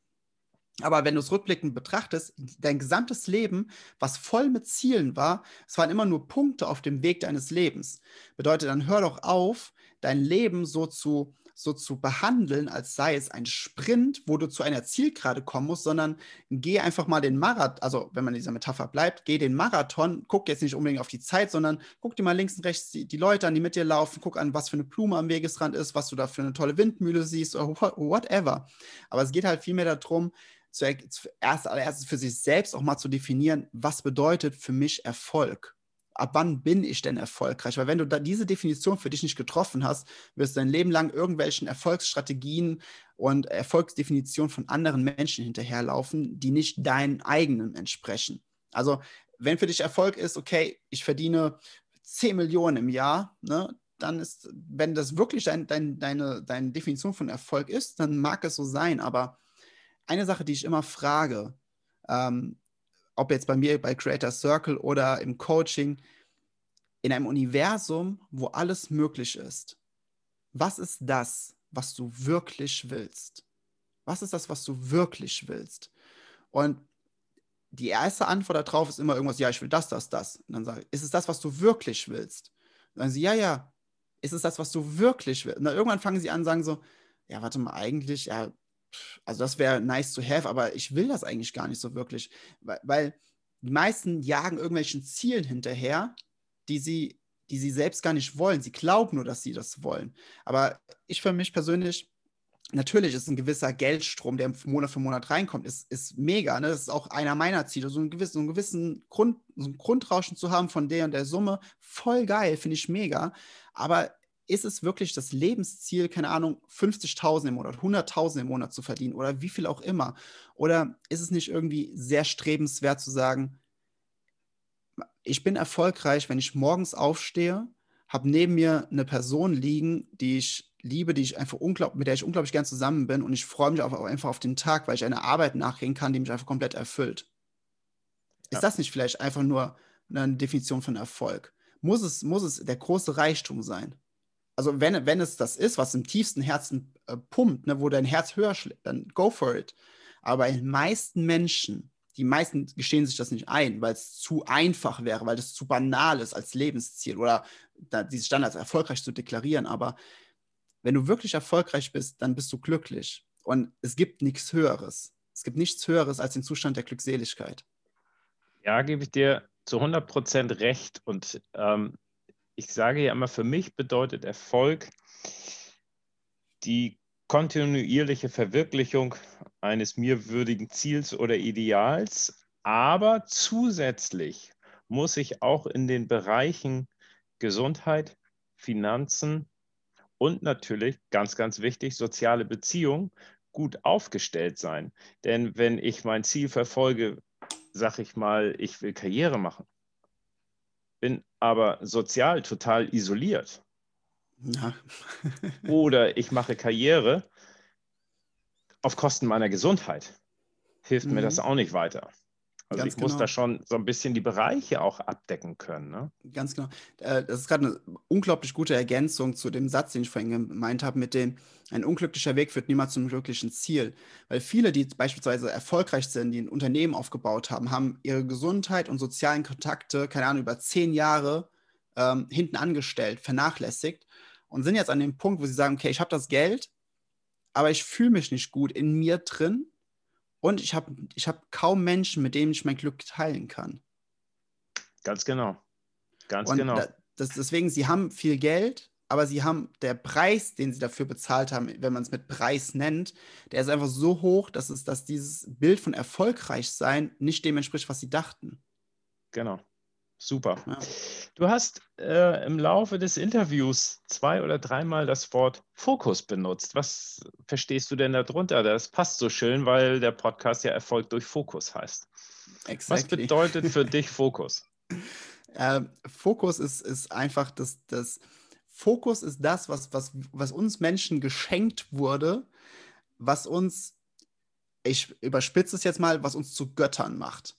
Aber wenn du es rückblickend betrachtest, dein gesamtes Leben, was voll mit Zielen war, es waren immer nur Punkte auf dem Weg deines Lebens. Bedeutet, dann hör doch auf, dein Leben so zu, so zu behandeln, als sei es ein Sprint, wo du zu einer Zielgerade kommen musst, sondern geh einfach mal den Marathon, also wenn man in dieser Metapher bleibt, geh den Marathon, guck jetzt nicht unbedingt auf die Zeit, sondern guck dir mal links und rechts die, die Leute an, die mit dir laufen, guck an, was für eine Blume am Wegesrand ist, was du da für eine tolle Windmühle siehst oder whatever. Aber es geht halt vielmehr darum, zuerst allererstes für sich selbst auch mal zu definieren, was bedeutet für mich Erfolg? Ab wann bin ich denn erfolgreich? Weil wenn du da diese Definition für dich nicht getroffen hast, wirst du dein Leben lang irgendwelchen Erfolgsstrategien und Erfolgsdefinitionen von anderen Menschen hinterherlaufen, die nicht deinen eigenen entsprechen. Also, wenn für dich Erfolg ist, okay, ich verdiene 10 Millionen im Jahr, ne, dann ist, wenn das wirklich dein, dein, deine, deine Definition von Erfolg ist, dann mag es so sein, aber eine Sache, die ich immer frage, ähm, ob jetzt bei mir bei Creator Circle oder im Coaching, in einem Universum, wo alles möglich ist, was ist das, was du wirklich willst? Was ist das, was du wirklich willst? Und die erste Antwort darauf ist immer irgendwas, ja, ich will das, das, das. Und dann sage ich, ist es das, was du wirklich willst? Und dann sagen sie, ja, ja, ist es das, was du wirklich willst? Und dann irgendwann fangen sie an, sagen so, ja, warte mal, eigentlich, ja, also das wäre nice to have, aber ich will das eigentlich gar nicht so wirklich, weil, weil die meisten jagen irgendwelchen Zielen hinterher, die sie, die sie selbst gar nicht wollen. Sie glauben nur, dass sie das wollen. Aber ich für mich persönlich, natürlich ist ein gewisser Geldstrom, der Monat für Monat reinkommt, ist, ist mega. Ne? Das ist auch einer meiner Ziele, so einen gewissen, so einen gewissen Grund, so ein Grundrauschen zu haben von der und der Summe. Voll geil, finde ich mega. Aber ist es wirklich das Lebensziel, keine Ahnung, 50.000 im Monat, 100.000 im Monat zu verdienen oder wie viel auch immer? Oder ist es nicht irgendwie sehr strebenswert zu sagen, ich bin erfolgreich, wenn ich morgens aufstehe, habe neben mir eine Person liegen, die ich liebe, die ich einfach unglaublich, mit der ich unglaublich gern zusammen bin und ich freue mich auch einfach auf den Tag, weil ich eine Arbeit nachgehen kann, die mich einfach komplett erfüllt. Ja. Ist das nicht vielleicht einfach nur eine Definition von Erfolg? Muss es, muss es der große Reichtum sein? Also wenn, wenn es das ist, was im tiefsten Herzen äh, pumpt, ne, wo dein Herz höher schlägt, dann go for it. Aber bei den meisten Menschen, die meisten gestehen sich das nicht ein, weil es zu einfach wäre, weil es zu banal ist als Lebensziel oder diese Standards erfolgreich zu deklarieren. Aber wenn du wirklich erfolgreich bist, dann bist du glücklich. Und es gibt nichts Höheres. Es gibt nichts Höheres als den Zustand der Glückseligkeit. Ja, gebe ich dir zu 100 Prozent recht. Und ähm, ich sage ja immer, für mich bedeutet Erfolg die kontinuierliche Verwirklichung eines mir würdigen Ziels oder Ideals, aber zusätzlich muss ich auch in den Bereichen Gesundheit, Finanzen und natürlich, ganz, ganz wichtig, soziale Beziehungen gut aufgestellt sein. Denn wenn ich mein Ziel verfolge, sage ich mal, ich will Karriere machen, bin aber sozial total isoliert. Ja. (laughs) oder ich mache Karriere auf Kosten meiner Gesundheit. Hilft mhm. mir das auch nicht weiter. Also Ganz ich muss genau. da schon so ein bisschen die Bereiche auch abdecken können. Ne? Ganz genau. Äh, das ist gerade eine unglaublich gute Ergänzung zu dem Satz, den ich vorhin gemeint habe, mit dem ein unglücklicher Weg führt niemals zum glücklichen Ziel. Weil viele, die beispielsweise erfolgreich sind, die ein Unternehmen aufgebaut haben, haben ihre Gesundheit und sozialen Kontakte, keine Ahnung, über zehn Jahre ähm, hinten angestellt, vernachlässigt und sind jetzt an dem Punkt, wo sie sagen, okay, ich habe das Geld, aber ich fühle mich nicht gut in mir drin und ich habe ich hab kaum Menschen, mit denen ich mein Glück teilen kann. Ganz genau. Ganz und genau. Das, deswegen, sie haben viel Geld, aber sie haben der Preis, den sie dafür bezahlt haben, wenn man es mit Preis nennt, der ist einfach so hoch, dass es, dass dieses Bild von erfolgreich sein nicht dem entspricht, was sie dachten. Genau. Super. Ja. Du hast äh, im Laufe des Interviews zwei oder dreimal das Wort Fokus benutzt. Was verstehst du denn darunter? Das passt so schön, weil der Podcast ja Erfolg durch Fokus heißt. Exactly. Was bedeutet für (laughs) dich Fokus? Äh, Fokus ist, ist einfach das, das Fokus ist das, was, was, was uns Menschen geschenkt wurde, was uns, ich überspitze es jetzt mal, was uns zu Göttern macht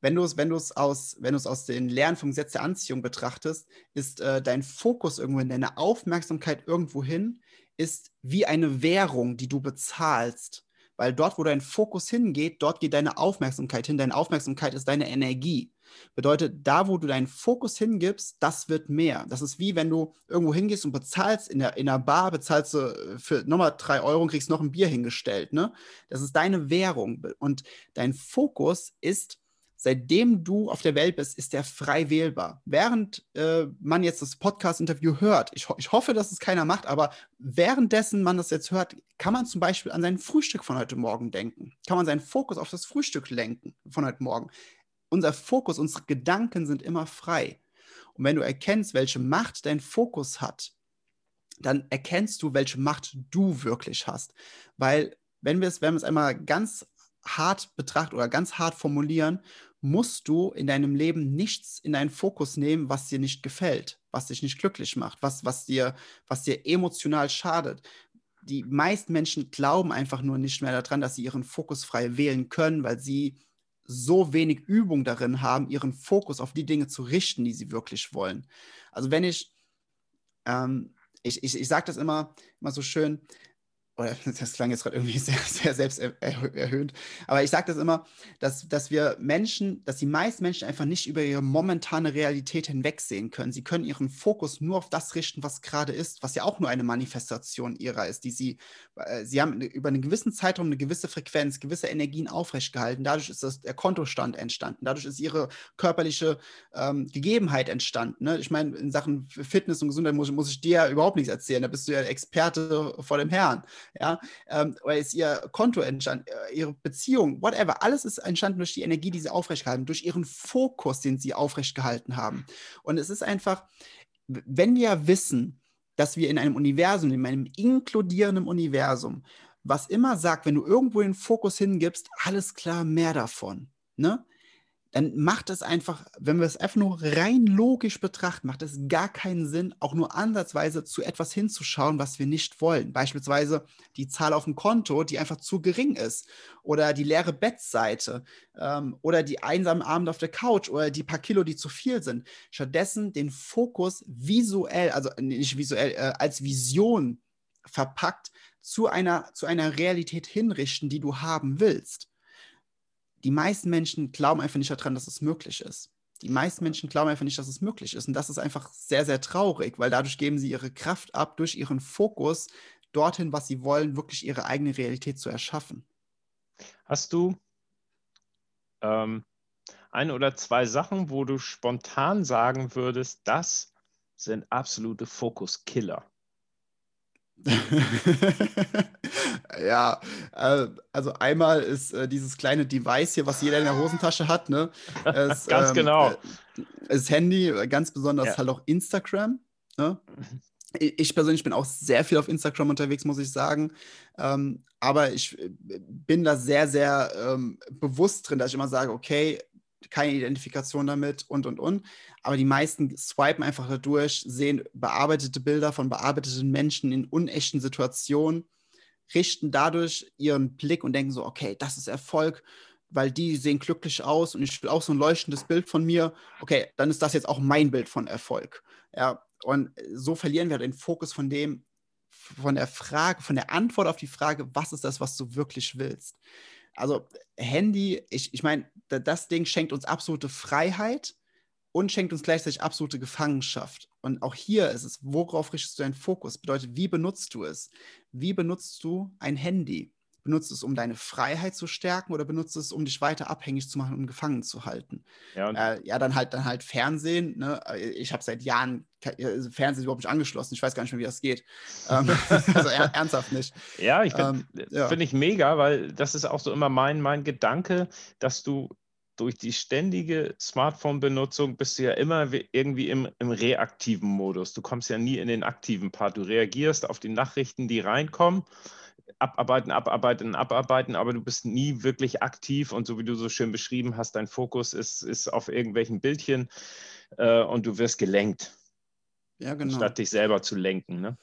wenn du es, wenn aus, wenn aus den Lehren vom Gesetz der Anziehung betrachtest, ist äh, dein Fokus irgendwo in deine Aufmerksamkeit irgendwo hin, ist wie eine Währung, die du bezahlst. Weil dort, wo dein Fokus hingeht, dort geht deine Aufmerksamkeit hin. Deine Aufmerksamkeit ist deine Energie. Bedeutet, da, wo du deinen Fokus hingibst, das wird mehr. Das ist wie wenn du irgendwo hingehst und bezahlst in der, in der Bar, bezahlst du äh, für nochmal drei Euro und kriegst noch ein Bier hingestellt. Ne? Das ist deine Währung. Und dein Fokus ist seitdem du auf der Welt bist, ist der frei wählbar. Während äh, man jetzt das Podcast-Interview hört, ich, ho ich, hoffe, dass es keiner macht, aber währenddessen man das jetzt hört, kann man zum Beispiel an sein Frühstück von heute Morgen denken. Kann man seinen Fokus auf das Frühstück lenken von heute Morgen. Unser Fokus, unsere Gedanken sind immer frei. Und wenn du erkennst, welche Macht dein Fokus hat, dann erkennst du, welche Macht du wirklich hast. Weil, wenn wir es, wenn wir es einmal ganz hart betrachten oder ganz hart formulieren, musst du in deinem Leben nichts in deinen Fokus nehmen, was dir nicht gefällt, was dich nicht glücklich macht, was, was, dir, was dir emotional schadet. Die meisten Menschen glauben einfach nur nicht mehr daran, dass sie ihren Fokus frei wählen können, weil sie so wenig Übung darin haben, ihren Fokus auf die Dinge zu richten, die sie wirklich wollen. Also wenn ich, ähm, ich, ich, ich sage das immer, immer so schön, (laughs) das klang jetzt gerade irgendwie sehr, sehr selbsterhöhend, aber ich sage das immer, dass, dass wir Menschen, dass die meisten Menschen einfach nicht über ihre momentane Realität hinwegsehen können. Sie können ihren Fokus nur auf das richten, was gerade ist, was ja auch nur eine Manifestation ihrer ist, die sie, äh, sie haben über einen gewissen Zeitraum eine gewisse Frequenz, gewisse Energien aufrecht gehalten. Dadurch ist das, der Kontostand entstanden, dadurch ist ihre körperliche ähm, Gegebenheit entstanden. Ne? Ich meine, in Sachen Fitness und Gesundheit muss, muss ich dir ja überhaupt nichts erzählen, da bist du ja Experte vor dem Herrn ja, ähm, oder ist ihr Konto entstanden, äh, ihre Beziehung, whatever, alles ist entstanden durch die Energie, die sie aufrechtgehalten, durch ihren Fokus, den sie aufrechtgehalten haben. Und es ist einfach, wenn wir wissen, dass wir in einem Universum, in einem inkludierenden Universum, was immer sagt, wenn du irgendwo den Fokus hingibst, alles klar, mehr davon. Ne? Dann macht es einfach, wenn wir es einfach nur rein logisch betrachten, macht es gar keinen Sinn, auch nur ansatzweise zu etwas hinzuschauen, was wir nicht wollen. Beispielsweise die Zahl auf dem Konto, die einfach zu gering ist, oder die leere Bettseite, ähm, oder die einsamen Abende auf der Couch, oder die paar Kilo, die zu viel sind. Stattdessen den Fokus visuell, also nicht visuell, äh, als Vision verpackt zu einer, zu einer Realität hinrichten, die du haben willst die meisten Menschen glauben einfach nicht daran, dass es möglich ist. Die meisten Menschen glauben einfach nicht, dass es möglich ist. Und das ist einfach sehr, sehr traurig, weil dadurch geben sie ihre Kraft ab, durch ihren Fokus dorthin, was sie wollen, wirklich ihre eigene Realität zu erschaffen. Hast du ähm, ein oder zwei Sachen, wo du spontan sagen würdest, das sind absolute Fokuskiller? (laughs) ja, äh, also einmal ist äh, dieses kleine Device hier, was jeder in der Hosentasche hat, ne? Es, (laughs) ganz ähm, genau. Äh, ist Handy, ganz besonders ja. halt auch Instagram. Ne? Mhm. Ich persönlich bin auch sehr viel auf Instagram unterwegs, muss ich sagen. Ähm, aber ich bin da sehr, sehr ähm, bewusst drin, dass ich immer sage, okay, keine Identifikation damit und, und, und. Aber die meisten swipen einfach da durch, sehen bearbeitete Bilder von bearbeiteten Menschen in unechten Situationen, richten dadurch ihren Blick und denken so, okay, das ist Erfolg, weil die sehen glücklich aus und ich will auch so ein leuchtendes Bild von mir. Okay, dann ist das jetzt auch mein Bild von Erfolg. Ja, und so verlieren wir den Fokus von dem, von der Frage, von der Antwort auf die Frage, was ist das, was du wirklich willst? Also Handy, ich, ich meine, das Ding schenkt uns absolute Freiheit und schenkt uns gleichzeitig absolute Gefangenschaft. Und auch hier ist es, worauf richtest du deinen Fokus? Bedeutet, wie benutzt du es? Wie benutzt du ein Handy? Benutzt es, um deine Freiheit zu stärken oder benutzt es, um dich weiter abhängig zu machen und gefangen zu halten? Ja, äh, ja dann halt dann halt Fernsehen. Ne? Ich habe seit Jahren also Fernsehen überhaupt nicht angeschlossen. Ich weiß gar nicht mehr, wie das geht. Ähm, (laughs) (laughs) also er, ernsthaft nicht. Ja, ich finde ähm, ja. find ich mega, weil das ist auch so immer mein, mein Gedanke, dass du durch die ständige Smartphone-Benutzung bist du ja immer irgendwie im, im, reaktiven Modus. Du kommst ja nie in den aktiven Part. Du reagierst auf die Nachrichten, die reinkommen abarbeiten, abarbeiten, abarbeiten, aber du bist nie wirklich aktiv und so wie du so schön beschrieben hast, dein Fokus ist, ist auf irgendwelchen Bildchen äh, und du wirst gelenkt. Ja, genau. Statt dich selber zu lenken. Ne?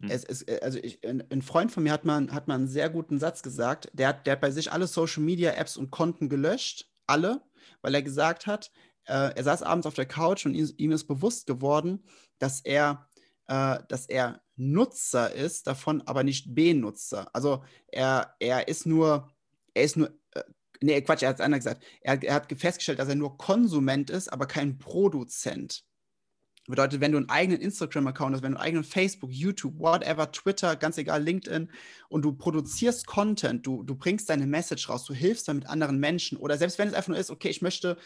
Hm. Es, es, also ich, ein, ein, Freund von mir hat mal, hat mal einen sehr guten Satz gesagt. Der hat, der hat bei sich alle Social Media Apps und Konten gelöscht, alle, weil er gesagt hat, äh, er saß abends auf der Couch und ihm, ihm ist bewusst geworden, dass er, äh, dass er Nutzer ist, davon aber nicht Benutzer. Also er, er ist nur, er ist nur, äh, nee, Quatsch, er hat es anders gesagt. Er, er hat festgestellt, dass er nur Konsument ist, aber kein Produzent. Bedeutet, wenn du einen eigenen Instagram-Account hast, wenn du einen eigenen Facebook, YouTube, whatever, Twitter, ganz egal, LinkedIn und du produzierst Content, du, du bringst deine Message raus, du hilfst damit anderen Menschen oder selbst wenn es einfach nur ist, okay, ich möchte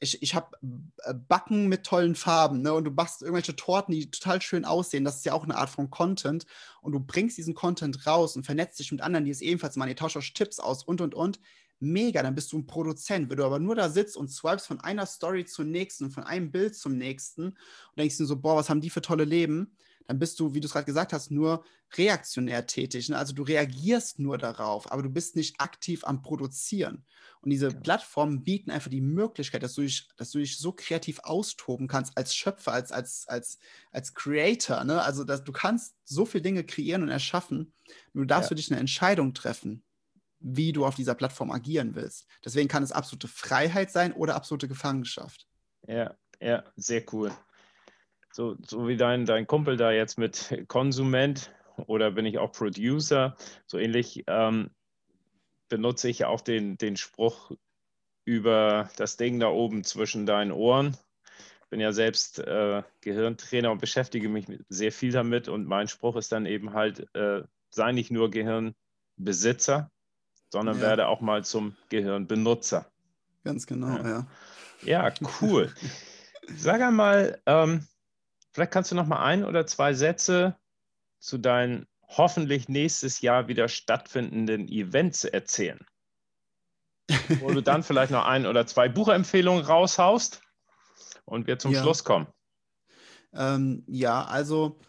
ich, ich habe äh, Backen mit tollen Farben, ne? Und du machst irgendwelche Torten, die total schön aussehen. Das ist ja auch eine Art von Content. Und du bringst diesen Content raus und vernetzt dich mit anderen, die es ebenfalls machen. Ihr tauscht euch Tipps aus und und und. Mega, dann bist du ein Produzent. Wenn du aber nur da sitzt und swipes von einer Story zur nächsten, von einem Bild zum nächsten und denkst dir so, boah, was haben die für tolle Leben? Dann bist du, wie du es gerade gesagt hast, nur reaktionär tätig. Ne? Also du reagierst nur darauf, aber du bist nicht aktiv am Produzieren. Und diese ja. Plattformen bieten einfach die Möglichkeit, dass du, dich, dass du dich so kreativ austoben kannst als Schöpfer, als, als, als, als Creator. Ne? Also dass du kannst so viele Dinge kreieren und erschaffen. Nur darfst ja. für dich eine Entscheidung treffen wie du auf dieser Plattform agieren willst. Deswegen kann es absolute Freiheit sein oder absolute Gefangenschaft. Ja, ja, sehr cool so, so wie dein, dein Kumpel da jetzt mit Konsument oder bin ich auch Producer, so ähnlich ähm, benutze ich auch den, den Spruch über das Ding da oben zwischen deinen Ohren. Bin ja selbst äh, Gehirntrainer und beschäftige mich sehr viel damit und mein Spruch ist dann eben halt, äh, sei nicht nur Gehirnbesitzer, sondern ja. werde auch mal zum Gehirnbenutzer. Ganz genau, ja. Ja, ja cool. Sag einmal, ähm, Vielleicht kannst du noch mal ein oder zwei Sätze zu deinen hoffentlich nächstes Jahr wieder stattfindenden Events erzählen. (laughs) Wo du dann vielleicht noch ein oder zwei Buchempfehlungen raushaust und wir zum ja. Schluss kommen. Ähm, ja, also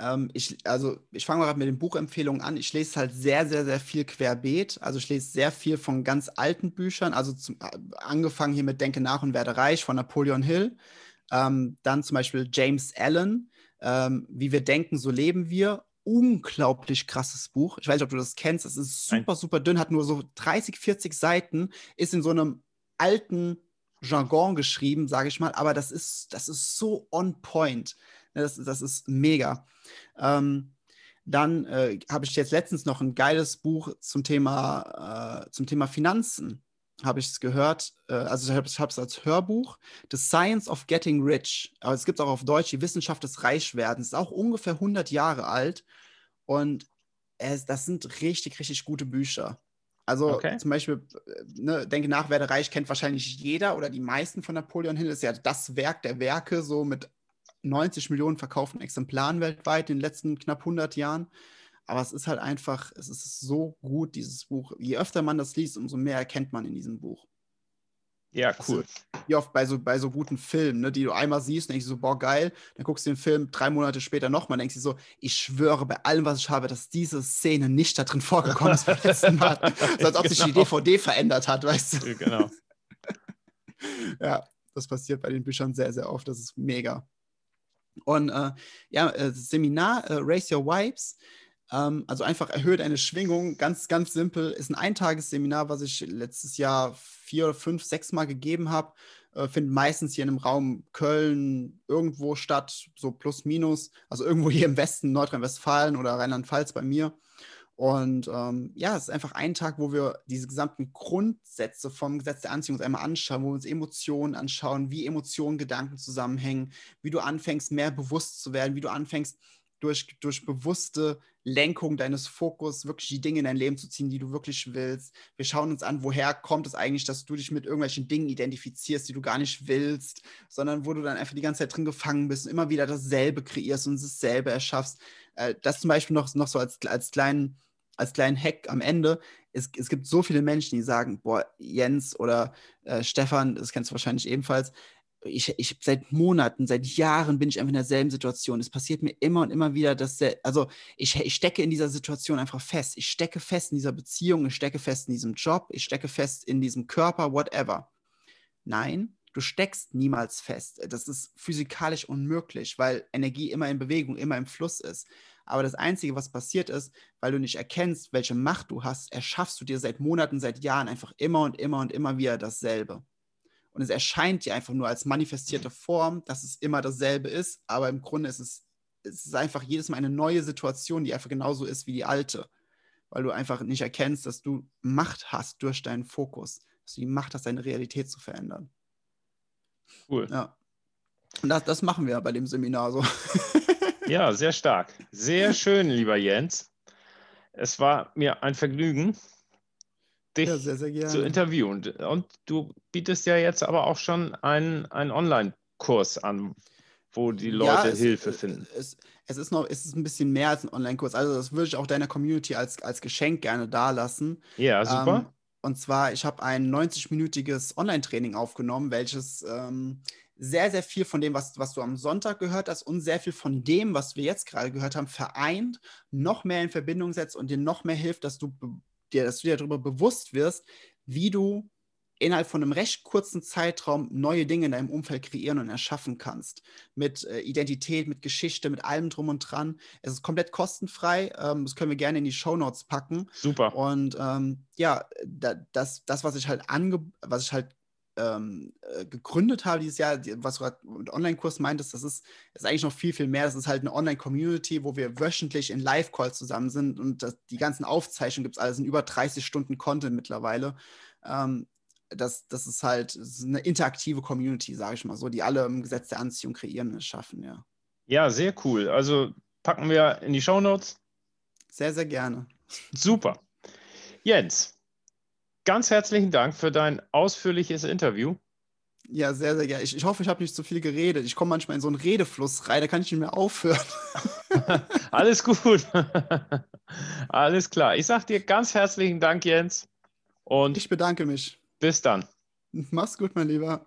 Ähm, ich, also ich fange mal mit den Buchempfehlungen an. Ich lese halt sehr, sehr, sehr viel querbeet. Also ich lese sehr viel von ganz alten Büchern. Also zum, äh, angefangen hier mit Denke nach und werde reich von Napoleon Hill. Ähm, dann zum Beispiel James Allen, ähm, Wie wir denken, so leben wir. Unglaublich krasses Buch. Ich weiß nicht, ob du das kennst. Es ist super, super dünn, hat nur so 30, 40 Seiten, ist in so einem alten Jargon geschrieben, sage ich mal, aber das ist, das ist so on point. Ne, das, das ist mega. Ähm, dann äh, habe ich jetzt letztens noch ein geiles Buch zum Thema, äh, zum Thema Finanzen, habe ich es gehört. Äh, also ich habe es als Hörbuch, The Science of Getting Rich. Aber es gibt auch auf Deutsch die Wissenschaft des Reichwerdens. Ist auch ungefähr 100 Jahre alt. Und es, das sind richtig, richtig gute Bücher. Also okay. zum Beispiel, äh, ne, Denke nach, werde reich, kennt wahrscheinlich jeder oder die meisten von Napoleon Hill. Ist ja das Werk der Werke, so mit 90 Millionen verkauften Exemplaren weltweit in den letzten knapp 100 Jahren. Aber es ist halt einfach, es ist so gut, dieses Buch. Je öfter man das liest, umso mehr erkennt man in diesem Buch. Ja, cool. Wie oft bei so, bei so guten Filmen, ne, die du einmal siehst, denkst du so, boah, geil. Dann guckst du den Film drei Monate später nochmal, denkst du so, ich schwöre bei allem, was ich habe, dass diese Szene nicht da drin vorgekommen ist beim (laughs) letzten Mal. so als ob genau. sich die DVD genau. verändert hat, weißt du? Genau. (laughs) ja, das passiert bei den Büchern sehr, sehr oft. Das ist mega. Und äh, ja, äh, Seminar äh, Raise Your Vibes, ähm, also einfach erhöht eine Schwingung, ganz, ganz simpel, ist ein Eintagesseminar, was ich letztes Jahr vier, fünf, sechs Mal gegeben habe. Äh, findet meistens hier in einem Raum Köln irgendwo statt, so plus minus, also irgendwo hier im Westen, Nordrhein-Westfalen oder Rheinland-Pfalz bei mir. Und ähm, ja, es ist einfach ein Tag, wo wir diese gesamten Grundsätze vom Gesetz der Anziehung einmal anschauen, wo wir uns Emotionen anschauen, wie Emotionen, Gedanken zusammenhängen, wie du anfängst, mehr bewusst zu werden, wie du anfängst, durch, durch bewusste Lenkung deines Fokus wirklich die Dinge in dein Leben zu ziehen, die du wirklich willst. Wir schauen uns an, woher kommt es eigentlich, dass du dich mit irgendwelchen Dingen identifizierst, die du gar nicht willst, sondern wo du dann einfach die ganze Zeit drin gefangen bist und immer wieder dasselbe kreierst und dasselbe erschaffst. Äh, das zum Beispiel noch, noch so als, als kleinen als kleinen Hack am Ende, es, es gibt so viele Menschen, die sagen, boah, Jens oder äh, Stefan, das kennst du wahrscheinlich ebenfalls, ich, ich seit Monaten, seit Jahren bin ich einfach in derselben Situation. Es passiert mir immer und immer wieder, dass also ich, ich stecke in dieser Situation einfach fest. Ich stecke fest in dieser Beziehung, ich stecke fest in diesem Job, ich stecke fest in diesem Körper, whatever. Nein, du steckst niemals fest. Das ist physikalisch unmöglich, weil Energie immer in Bewegung, immer im Fluss ist. Aber das Einzige, was passiert ist, weil du nicht erkennst, welche Macht du hast, erschaffst du dir seit Monaten, seit Jahren einfach immer und immer und immer wieder dasselbe. Und es erscheint dir einfach nur als manifestierte Form, dass es immer dasselbe ist, aber im Grunde ist es, es ist einfach jedes Mal eine neue Situation, die einfach genauso ist wie die alte. Weil du einfach nicht erkennst, dass du Macht hast durch deinen Fokus, dass du die Macht hast, deine Realität zu verändern. Cool. Ja. Und das, das machen wir bei dem Seminar so. (laughs) Ja, sehr stark. Sehr schön, lieber Jens. Es war mir ein Vergnügen, dich ja, sehr, sehr zu interviewen. Und du bietest ja jetzt aber auch schon einen, einen Online-Kurs an, wo die Leute ja, es, Hilfe finden. Es, es, ist noch, es ist ein bisschen mehr als ein Online-Kurs. Also das würde ich auch deiner Community als, als Geschenk gerne dalassen. Ja, super. Ähm, und zwar, ich habe ein 90-minütiges Online-Training aufgenommen, welches ähm, sehr, sehr viel von dem, was, was du am Sonntag gehört hast und sehr viel von dem, was wir jetzt gerade gehört haben, vereint, noch mehr in Verbindung setzt und dir noch mehr hilft, dass du dir, dass du dir darüber bewusst wirst, wie du innerhalb von einem recht kurzen Zeitraum neue Dinge in deinem Umfeld kreieren und erschaffen kannst. Mit äh, Identität, mit Geschichte, mit allem drum und dran. Es ist komplett kostenfrei. Ähm, das können wir gerne in die Show Notes packen. Super. Und ähm, ja, da, das, das, was ich halt ange was ich halt ähm, äh, gegründet habe dieses Jahr, was du mit Online-Kurs meintest, das ist, ist eigentlich noch viel, viel mehr. Das ist halt eine Online-Community, wo wir wöchentlich in Live-Calls zusammen sind und das, die ganzen Aufzeichnungen gibt es alles in über 30 Stunden Content mittlerweile. Ähm, das, das ist halt das ist eine interaktive Community, sage ich mal so, die alle im Gesetz der Anziehung kreieren und schaffen, ja. Ja, sehr cool. Also packen wir in die Show Notes. Sehr, sehr gerne. Super. Jens, ganz herzlichen Dank für dein ausführliches Interview. Ja, sehr, sehr gerne. Ich, ich hoffe, ich habe nicht zu viel geredet. Ich komme manchmal in so einen Redefluss rein, da kann ich nicht mehr aufhören. (laughs) Alles gut. (laughs) Alles klar. Ich sage dir ganz herzlichen Dank, Jens. Und ich bedanke mich. Bis dann. Mach's gut, mein Lieber.